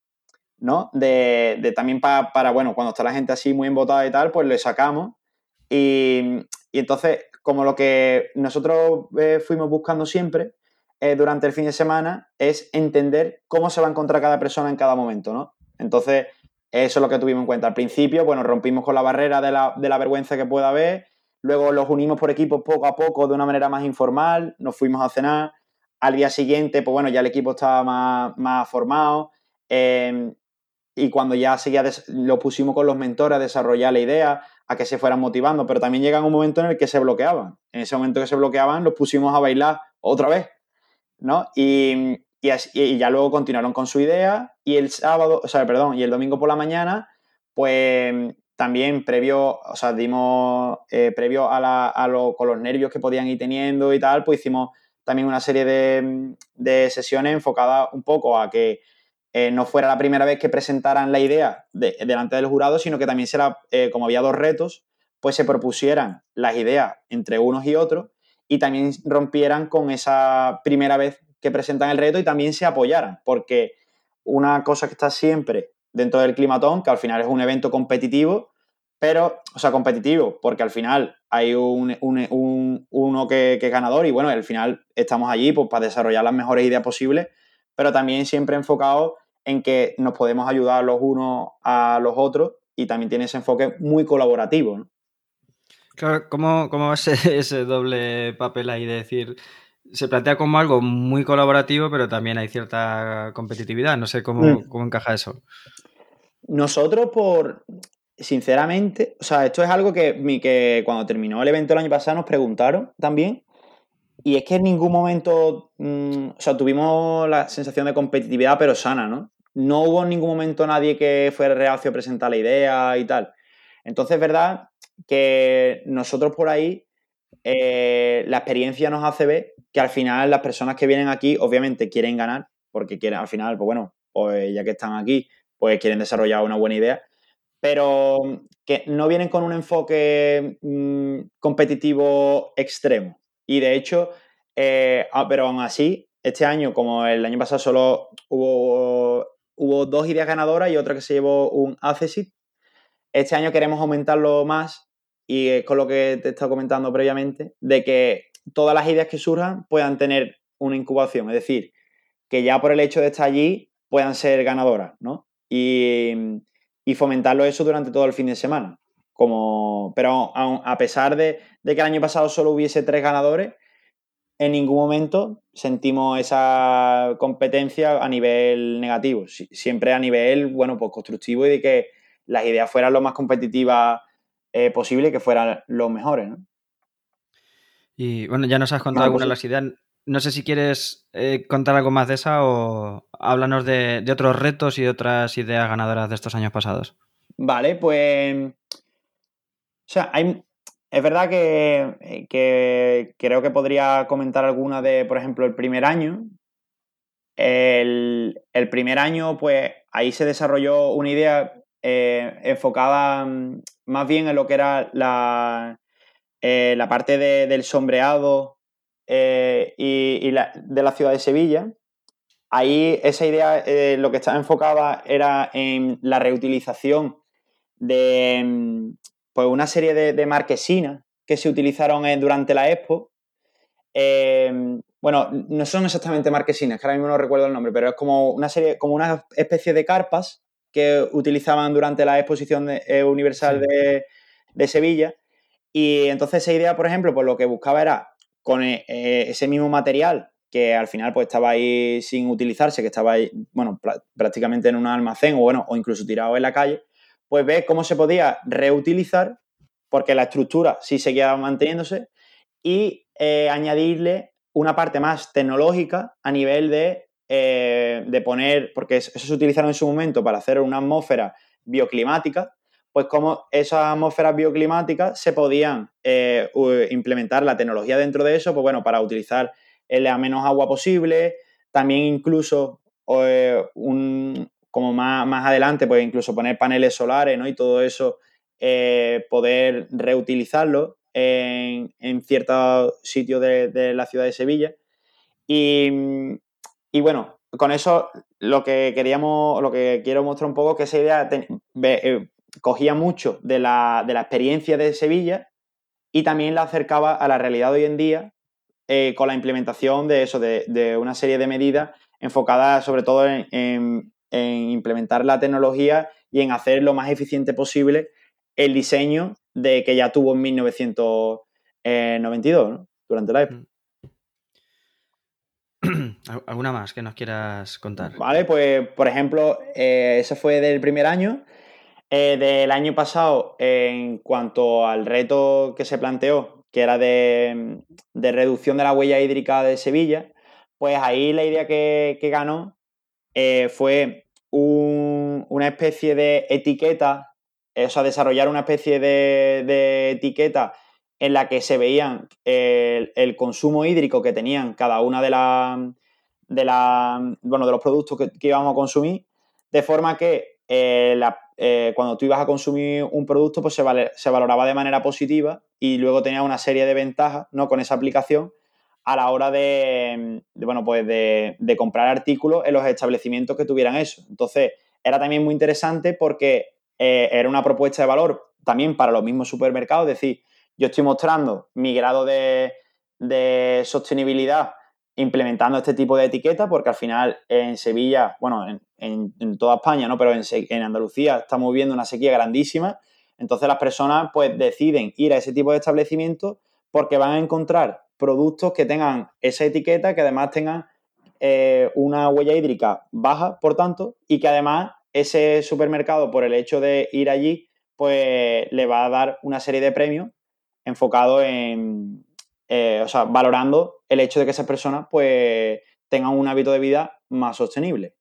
¿no? De, también para, bueno, cuando está la gente así muy embotada y tal, pues le sacamos y, entonces, como lo que nosotros eh, fuimos buscando siempre eh, durante el fin de semana es entender cómo se va a encontrar cada persona en cada momento, ¿no? Entonces, eso es lo que tuvimos en cuenta. Al principio, bueno, rompimos con la barrera de la, vergüenza que pueda haber, luego los unimos por equipos poco a poco de una manera más informal, nos fuimos a cenar, al día siguiente, pues bueno, ya el equipo estaba más, formado, em, y cuando ya seguía, lo pusimos con los mentores a desarrollar la idea, a que se fueran motivando, pero también llega un momento en el que se bloqueaban. En ese momento que se bloqueaban, los pusimos a bailar otra vez. ¿no? Y, ya luego continuaron con su idea y el sábado, o sea, perdón, y el domingo por la mañana, pues también previo, o sea, dimos, eh, previo a, la, lo, con los nervios que podían ir teniendo y tal, pues hicimos también una serie de, sesiones enfocadas un poco a que eh, no fuera la primera vez que presentaran la idea delante del jurado, sino que también será, eh, como había dos retos, pues se propusieran las ideas entre unos y otros y también rompieran con esa primera vez que presentan el reto y también se apoyaran, porque una cosa que está siempre dentro del climatón, que al final es un evento competitivo, pero, o sea, competitivo, porque al final hay un, uno que, es ganador y bueno, al final estamos allí pues, para desarrollar las mejores ideas posibles, pero también siempre enfocado en que nos podemos ayudar los unos a los otros y también tiene ese enfoque muy colaborativo. ¿no? Claro, ¿cómo, cómo va ese, ese doble papel ahí de decir, se plantea como algo muy colaborativo, pero también hay cierta competitividad? No sé cómo, mm. cómo encaja eso. Nosotros, por, sinceramente, o sea, esto es algo que, que cuando terminó el evento el año pasado nos preguntaron también. Y es que en ningún momento, mm, o sea, tuvimos la sensación de competitividad, pero sana, ¿no? No hubo en ningún momento nadie que fuera reacio a presentar la idea y tal. Entonces, es verdad que nosotros por ahí, eh, la experiencia nos hace ver que al final las personas que vienen aquí, obviamente, quieren ganar, porque quieren, al final, pues bueno, pues ya que están aquí, pues quieren desarrollar una buena idea pero que no vienen con un enfoque mm, competitivo extremo. Y de hecho, eh, ah, pero aún así, este año, como el año pasado solo hubo, hubo dos ideas ganadoras y otra que se llevó un ACESIT, este año queremos aumentarlo más y es con lo que te he estado comentando previamente, de que todas las ideas que surjan puedan tener una incubación, es decir, que ya por el hecho de estar allí puedan ser ganadoras, ¿no? Y, y fomentarlo eso durante todo el fin de semana. Como, pero a, pesar de, que el año pasado solo hubiese tres ganadores, en ningún momento sentimos esa competencia a nivel negativo, siempre a nivel, bueno, pues constructivo y de que las ideas fueran lo más competitivas eh, posible y que fueran los mejores, Y bueno, ya nos has contado algunas de las ideas. No sé si quieres eh, contar algo más de esa o háblanos de, otros retos y de otras ideas ganadoras de estos años pasados. Vale, pues. O sea, hay, es verdad que, creo que podría comentar alguna de, por ejemplo, el primer año. El, primer año, pues ahí se desarrolló una idea eh, enfocada mm, más bien en lo que era la, eh, la parte del sombreado eh, y, de la ciudad de Sevilla. Ahí esa idea lo que estaba enfocada era en la reutilización de mm, pues, una serie de, marquesinas que se utilizaron eh, durante la expo. bueno, no son exactamente marquesinas, que ahora mismo no recuerdo el nombre, pero es como una serie, como una especie de carpas que utilizaban durante la exposición universal de, de Sevilla. Y entonces esa idea, por ejemplo, pues lo que buscaba era con eh, eh, ese mismo material que al final pues estaba ahí sin utilizarse, que estaba ahí, bueno, prácticamente en un almacén o bueno, o incluso tirado en la calle, pues ves cómo se podía reutilizar, porque la estructura sí seguía manteniéndose, y eh, añadirle una parte más tecnológica a nivel de, de poner, porque eso se utilizaron en su momento para hacer una atmósfera bioclimática, pues cómo esas atmósferas bioclimáticas se podían eh, implementar la tecnología dentro de eso, pues bueno, para utilizar la menos agua posible, también incluso eh, como más, más, adelante, pues incluso poner paneles solares, ¿no? Y todo eso, eh, poder reutilizarlo en, ciertos sitios de, la ciudad de Sevilla. Y, y, bueno, con eso lo que queríamos, lo que quiero mostrar un poco que esa idea cogía mucho de la, experiencia de Sevilla y también la acercaba a la realidad de hoy en día eh, con la implementación de eso, de, una serie de medidas enfocadas sobre todo en, implementar la tecnología y en hacer lo más eficiente posible el diseño de que ya tuvo en 1992, durante la época. ¿Alguna más que nos quieras contar? Vale, pues por ejemplo, eh, ese fue del primer año eh, del año pasado, en cuanto al reto que se planteó, que era de, reducción de la huella hídrica de Sevilla, pues ahí la idea que, ganó eh, una especie de etiqueta, o sea, desarrollar una especie de, etiqueta en la que se veían el, consumo hídrico que tenían cada una de las de, bueno, de los productos que, íbamos a consumir, de forma que eh, la, eh, cuando tú ibas a consumir un producto, pues se, valoraba de manera positiva y luego tenía una serie de ventajas ¿no? con esa aplicación a la hora de, bueno, pues de, comprar artículos en los establecimientos que tuvieran eso. Entonces, era también muy interesante porque eh, era una propuesta de valor también para los mismos supermercados, es decir, yo estoy mostrando mi grado de, sostenibilidad implementando este tipo de etiqueta, porque al final en Sevilla, bueno, en, toda España, ¿no? Pero en, en, Andalucía estamos viviendo una sequía grandísima, entonces las personas pues deciden ir a ese tipo de establecimientos porque van a encontrar productos que tengan esa etiqueta, que además tengan eh, una huella hídrica baja, por tanto, y que además ese supermercado, por el hecho de ir allí, pues le va a dar una serie de premios enfocados en, eh, o sea, valorando el hecho de que esas personas pues tengan un hábito de vida más sostenible.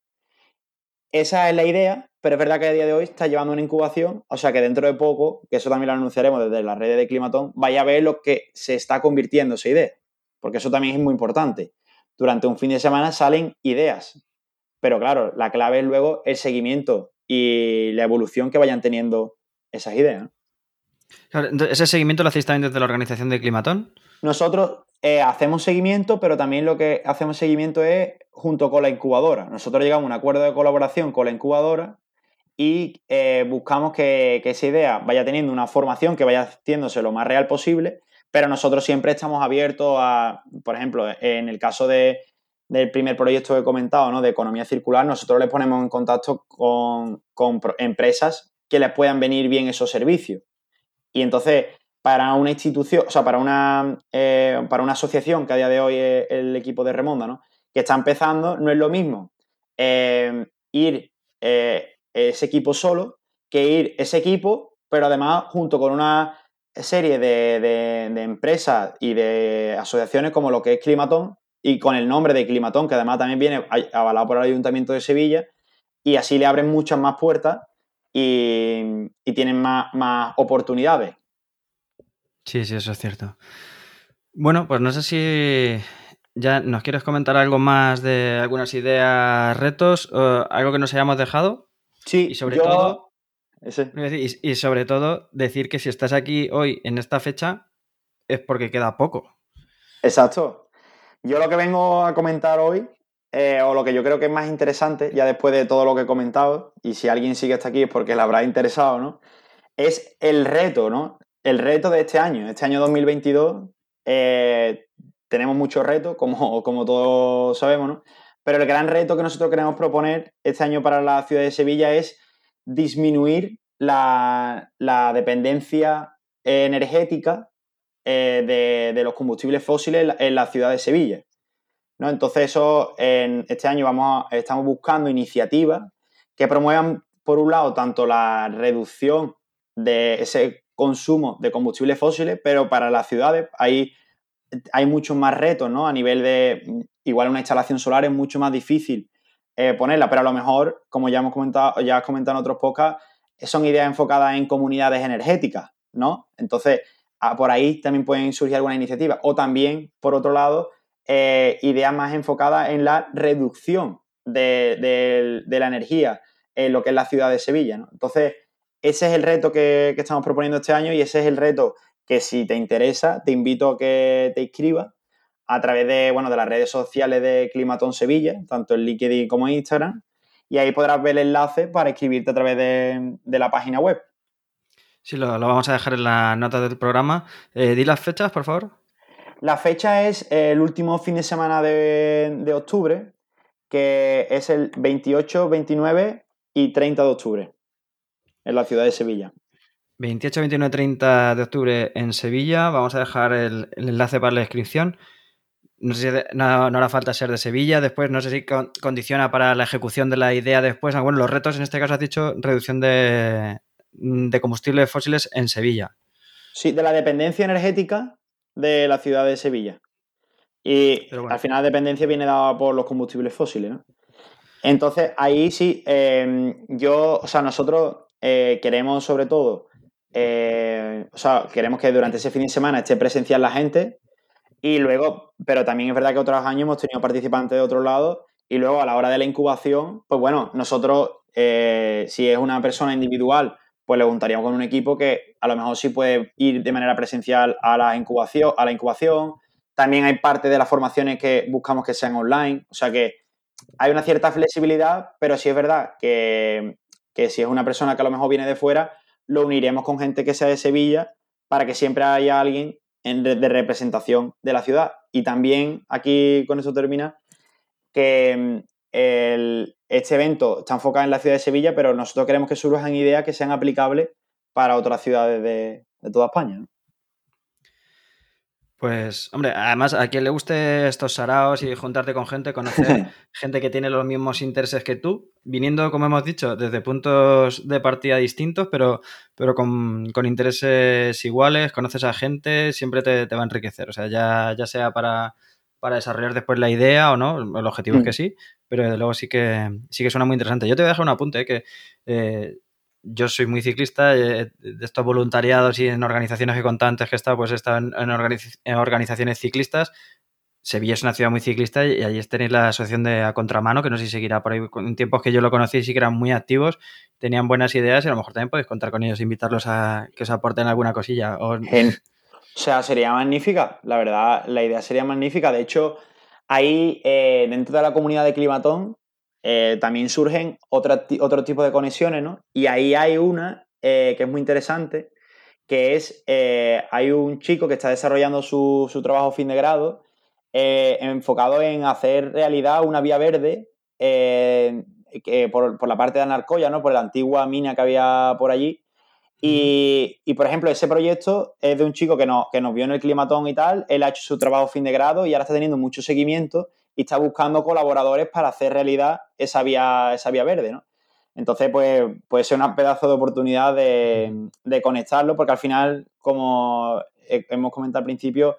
Esa es la idea, pero es verdad que a día de hoy está llevando una incubación, o sea que dentro de poco, que eso también lo anunciaremos desde las redes de Climatón, vaya a ver lo que se está convirtiendo esa idea, porque eso también es muy importante. Durante un fin de semana salen ideas, pero claro, la clave es luego el seguimiento y la evolución que vayan teniendo esas ideas. ¿Ese seguimiento lo hacéis también desde la organización de Climatón? Nosotros eh, hacemos seguimiento, pero también lo que hacemos seguimiento es junto con la incubadora. Nosotros llegamos a un acuerdo de colaboración con la incubadora y eh, buscamos que, esa idea vaya teniendo una formación que vaya haciéndose lo más real posible, pero nosotros siempre estamos abiertos a, por ejemplo, en el caso de, del primer proyecto que he comentado, ¿no? de economía circular, nosotros les ponemos en contacto con, empresas que les puedan venir bien esos servicios. Y entonces, para una institución, o sea, para una, eh, para una asociación que a día de hoy es el equipo de Remonda, ¿no? que está empezando, no es lo mismo eh, ir eh, ese equipo solo que ir ese equipo, pero además junto con una serie de, de empresas y de asociaciones como lo que es Climatón, y con el nombre de Climatón, que además también viene avalado por el Ayuntamiento de Sevilla, y así le abren muchas más puertas y, tienen más, más oportunidades. Sí, sí, eso es cierto. Bueno, pues no sé si ya nos quieres comentar algo más de algunas ideas, retos, algo que nos hayamos dejado. Sí, y sobre todo. y, sobre todo, decir que si estás aquí hoy en esta fecha es porque queda poco. Exacto. Yo lo que vengo a comentar hoy, eh, o lo que yo creo que es más interesante, ya después de todo lo que he comentado, y si alguien sigue hasta aquí es porque le habrá interesado, ¿no? Es el reto, ¿no? El reto de este año. Este año 2022 eh, tenemos muchos retos, como, como todos sabemos, ¿no? Pero el gran reto que nosotros queremos proponer este año para la ciudad de Sevilla es disminuir la, la dependencia energética eh, de, los combustibles fósiles en la, ciudad de Sevilla. ¿no? Entonces, eso, en este año vamos estamos buscando iniciativas que promuevan, por un lado, tanto la reducción de ese consumo de combustibles fósiles, pero para las ciudades hay, hay muchos más retos, ¿no? A nivel de, igual una instalación solar es mucho más difícil eh, ponerla, pero a lo mejor, como ya hemos comentado, ya has comentado en otros podcasts, son ideas enfocadas en comunidades energéticas, ¿no? Entonces, Ah, por ahí también pueden surgir alguna iniciativa. O también, por otro lado, eh, ideas más enfocadas en la reducción de, la energía en lo que es la ciudad de Sevilla. Entonces, ese es el reto que, estamos proponiendo este año y ese es el reto que si te interesa, te invito a que te inscribas a través de, bueno, de las redes sociales de Climatón Sevilla, tanto en LinkedIn como en Instagram, y ahí podrás ver el enlace para inscribirte a través de la página web. Sí, lo, vamos a dejar en la nota del programa. Eh, di las fechas, por favor. La fecha es el último fin de semana de, octubre, que es el 28, 29 y 30 de octubre, en la ciudad de Sevilla. 28, 29, 30 de octubre en Sevilla. Vamos a dejar el, enlace para la inscripción. No sé si no, hará falta ser de Sevilla. Después, no sé si condiciona para la ejecución de la idea después. Bueno, los retos en este caso has dicho reducción de, de combustibles fósiles en Sevilla. Sí, de la dependencia energética de la ciudad de Sevilla. Y al final la dependencia viene dada por los combustibles fósiles, ¿no? Entonces, ahí sí, em, yo, o sea, nosotros eh, queremos sobre todo, eh, o sea, queremos que durante ese fin de semana esté presencial la gente y luego, pero también es verdad que otros años hemos tenido participantes de otro lado y luego a la hora de la incubación, pues bueno, nosotros, eh, si es una persona individual pues le juntaríamos con un equipo que a lo mejor sí puede ir de manera presencial a la incubación. A la incubación. También hay parte de las formaciones que buscamos que sean online, o sea que hay una cierta flexibilidad, pero sí es verdad que, si es una persona que a lo mejor viene de fuera, lo uniremos con gente que sea de Sevilla para que siempre haya alguien de representación de la ciudad. Y también, aquí con eso termina, que mm, este evento está enfocado en la ciudad de Sevilla, pero nosotros queremos que surjan ideas que sean aplicables para otras ciudades de, toda España. Pues, hombre, además a quien le guste estos saraos y juntarte con gente, conocer gente que tiene los mismos intereses que tú, viniendo, como hemos dicho, desde puntos de partida distintos, pero, pero con, intereses iguales, conoces a gente, siempre te, va a enriquecer. O sea, ya, ya sea para, desarrollar después la idea o no, el objetivo es mm. que sí, pero desde luego sí que, sí que suena muy interesante. Yo te voy a dejar un apunte, ¿eh? que eh, yo soy muy ciclista, eh, de estos voluntariados y en organizaciones que contantes que he estado, pues he estado en, organizaciones ciclistas. Sevilla es una ciudad muy ciclista y allí tenéis la asociación de A Contramano, que no sé si seguirá por ahí. En tiempos que yo lo conocí sí que eran muy activos, tenían buenas ideas y a lo mejor también podéis contar con ellos, invitarlos a que os aporten alguna cosilla. O... sea, sería magnífica, la verdad, la idea sería magnífica. De hecho, ahí eh, dentro de la comunidad de Climatón eh, también surgen otra, otro tipo de conexiones, ¿no? Y ahí hay una eh, que es muy interesante, que es, eh, hay un chico que está desarrollando su, trabajo fin de grado enfocado en hacer realidad una vía verde que por, la parte de Anarcoya, ¿no? Por la antigua mina que había por allí. Y, por ejemplo, ese proyecto es de un chico que, que nos vio en el climatón y tal. Él ha hecho su trabajo fin de grado y ahora está teniendo mucho seguimiento y está buscando colaboradores para hacer realidad esa vía, esa vía verde, ¿no? Entonces, pues puede ser un pedazo de oportunidad de, conectarlo, porque al final, como hemos comentado al principio,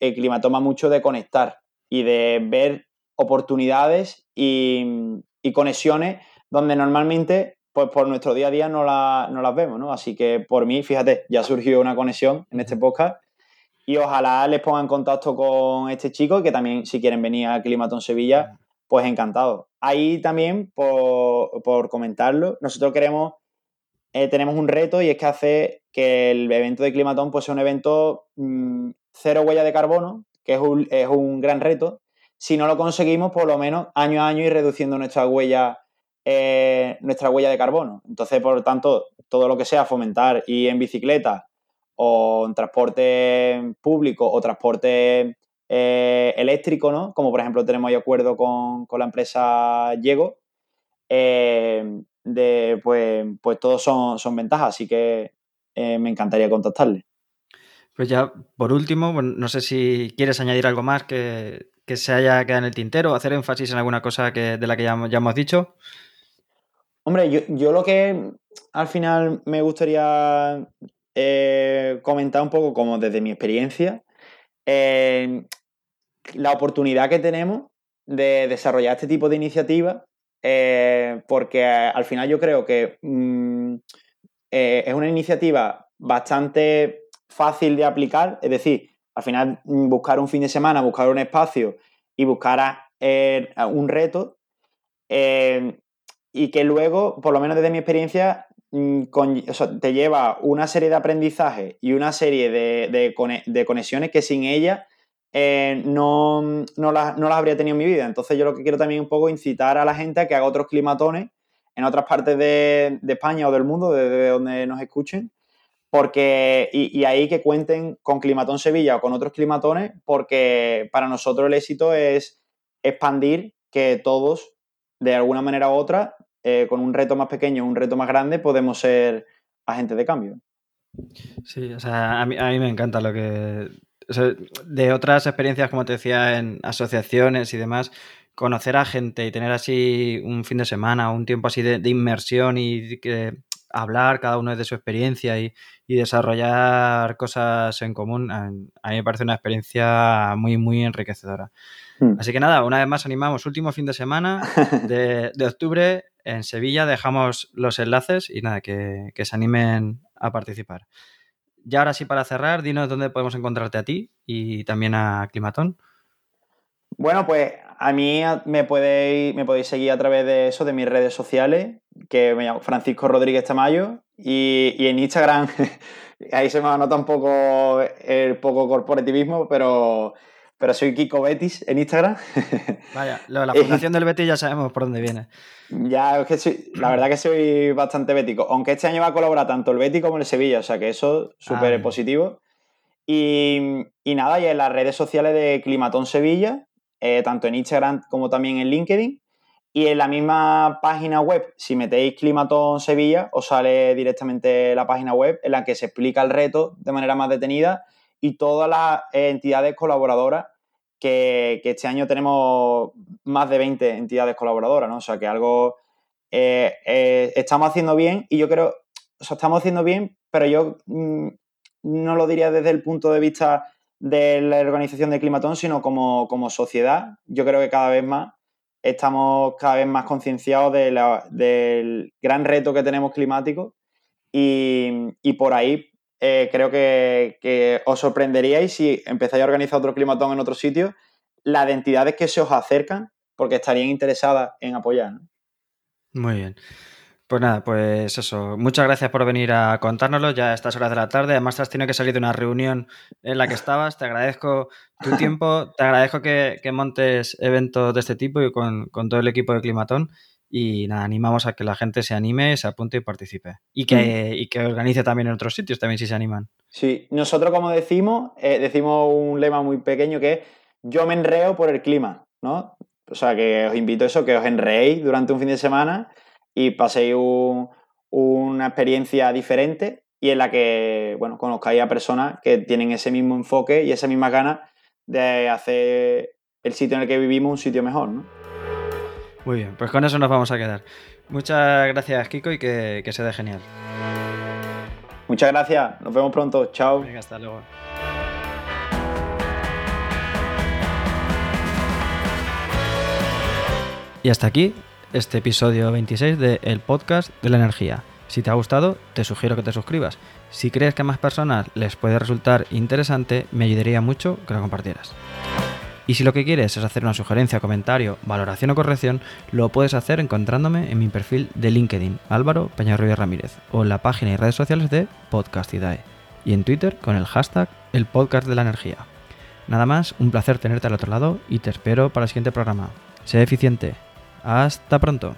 el clima toma mucho de conectar y de ver oportunidades y, conexiones donde normalmente, pues por nuestro día a día no, no las vemos, ¿no? Así que por mí, fíjate, ya surgió una conexión en este podcast y ojalá les pongan en contacto con este chico, que también si quieren venir a Climatón Sevilla, pues encantado. Ahí también, por, comentarlo, nosotros queremos, eh, tenemos un reto y es que hace que el evento de Climatón pues, sea un evento mm, cero huella de carbono, que es un, es un, gran reto. Si no lo conseguimos, por lo menos año a año ir reduciendo nuestra huella, eh, nuestra huella de carbono. Entonces, por lo tanto, todo lo que sea fomentar y en bicicleta o en transporte público o transporte eh, eléctrico, ¿no? Como por ejemplo tenemos ahí acuerdo con, la empresa Llego, eh, de, pues, pues todos son, son ventajas, así que eh, me encantaría contactarle. Pues ya, por último, no sé si quieres añadir algo más que, se haya quedado en el tintero, hacer énfasis en alguna cosa que, de la que ya, ya hemos dicho. Hombre, yo, yo, lo que al final me gustaría eh, comentar un poco como desde mi experiencia eh, la oportunidad que tenemos de desarrollar este tipo de iniciativas, eh, porque al final yo creo que mm, es una iniciativa bastante fácil de aplicar, es decir, al final mm, buscar un fin de semana, buscar un espacio y buscar un reto y que luego, por lo menos desde mi experiencia, Mm, te lleva una serie de aprendizaje y una serie de, conexiones que sin ella eh, no, no, las, habría tenido en mi vida. Entonces yo lo que quiero también un poco incitar a la gente a que haga otros climatones en otras partes de, España o del mundo, desde donde nos escuchen, porque y, ahí que cuenten con Climatón Sevilla o con otros climatones, porque para nosotros el éxito es expandir que todos, de alguna manera u otra, eh, con un reto más pequeño o un reto más grande, podemos ser agentes de cambio. Sí, o sea, a mí, me encanta lo que... de otras experiencias, como te decía, en asociaciones y demás, conocer a gente y tener así un fin de semana, un tiempo así de, inmersión y que hablar cada uno de su experiencia y, desarrollar cosas en común, a, mí me parece una experiencia muy, muy enriquecedora. Hmm. Así que nada, una vez más animamos último fin de semana de, de octubre en Sevilla dejamos los enlaces y nada, que, se animen a participar. Y ahora sí, para cerrar, dinos dónde podemos encontrarte a ti y también a Climatón. Bueno, pues a mí me podéis, me podéis seguir a través de eso, de mis redes sociales, que me llamo Francisco Rodríguez Tamayo, y, y en Instagram, ahí se me nota un poco el poco corporativismo, pero pero soy Kiko Betis en Instagram. Vaya, la fundación del Betis ya sabemos por dónde viene. Ya, es que soy, la verdad que soy bastante bético, aunque este año va a colaborar tanto el Betis como el Sevilla, o sea que eso es súper ah, positivo. Y, nada, y en las redes sociales de Climatón Sevilla, eh, tanto en Instagram como también en LinkedIn. Y en la misma página web, si metéis Climatón Sevilla, os sale directamente la página web en la que se explica el reto de manera más detenida y todas las entidades colaboradoras que, este año tenemos más de 20 entidades colaboradoras, ¿no? O sea, que algo eh, eh, estamos haciendo bien y yo creo, o sea, estamos haciendo bien, pero yo mm, no lo diría desde el punto de vista de la organización de Climatón, sino como, sociedad. Yo creo que cada vez más estamos cada vez más concienciados del gran reto que tenemos climático y, por ahí eh, creo que, os sorprenderíais si empezáis a organizar otro climatón en otro sitio, las entidades que se os acercan porque estarían interesadas en apoyar. Muy bien. Pues nada, pues eso. Muchas gracias por venir a contárnoslo ya a estas horas de la tarde. Además, te has tenido que salir de una reunión en la que estabas. Te agradezco tu tiempo, te agradezco que, montes eventos de este tipo y con, todo el equipo de Climatón. Y nada, animamos a que la gente se anime, se apunte y participe. Y que, mm. y que organice también en otros sitios, también si se animan. Sí, nosotros como decimos, eh, decimos un lema muy pequeño que es yo me enreo por el clima, ¿no? O sea, que os invito a eso, que os enreéis durante un fin de semana y paséis una experiencia diferente y en la que, bueno, conozcáis a personas que tienen ese mismo enfoque y esa misma ganas de hacer el sitio en el que vivimos un sitio mejor, ¿no? Muy bien, pues con eso nos vamos a quedar. Muchas gracias, Kiko, y que, que se dé genial. Muchas gracias, nos vemos pronto, chao. Venga, hasta luego. Y hasta aquí este episodio 26 de El Podcast de la Energía. Si te ha gustado, te sugiero que te suscribas. Si crees que a más personas les puede resultar interesante, me ayudaría mucho que lo compartieras. Y si lo que quieres es hacer una sugerencia, comentario, valoración o corrección, lo puedes hacer encontrándome en mi perfil de LinkedIn, Álvaro Peñarroya Ramírez, o en la página y redes sociales de Podcastidae, y en Twitter con el hashtag El Podcast de la Energía. Nada más, un placer tenerte al otro lado y te espero para el siguiente programa. Sé eficiente. Hasta pronto.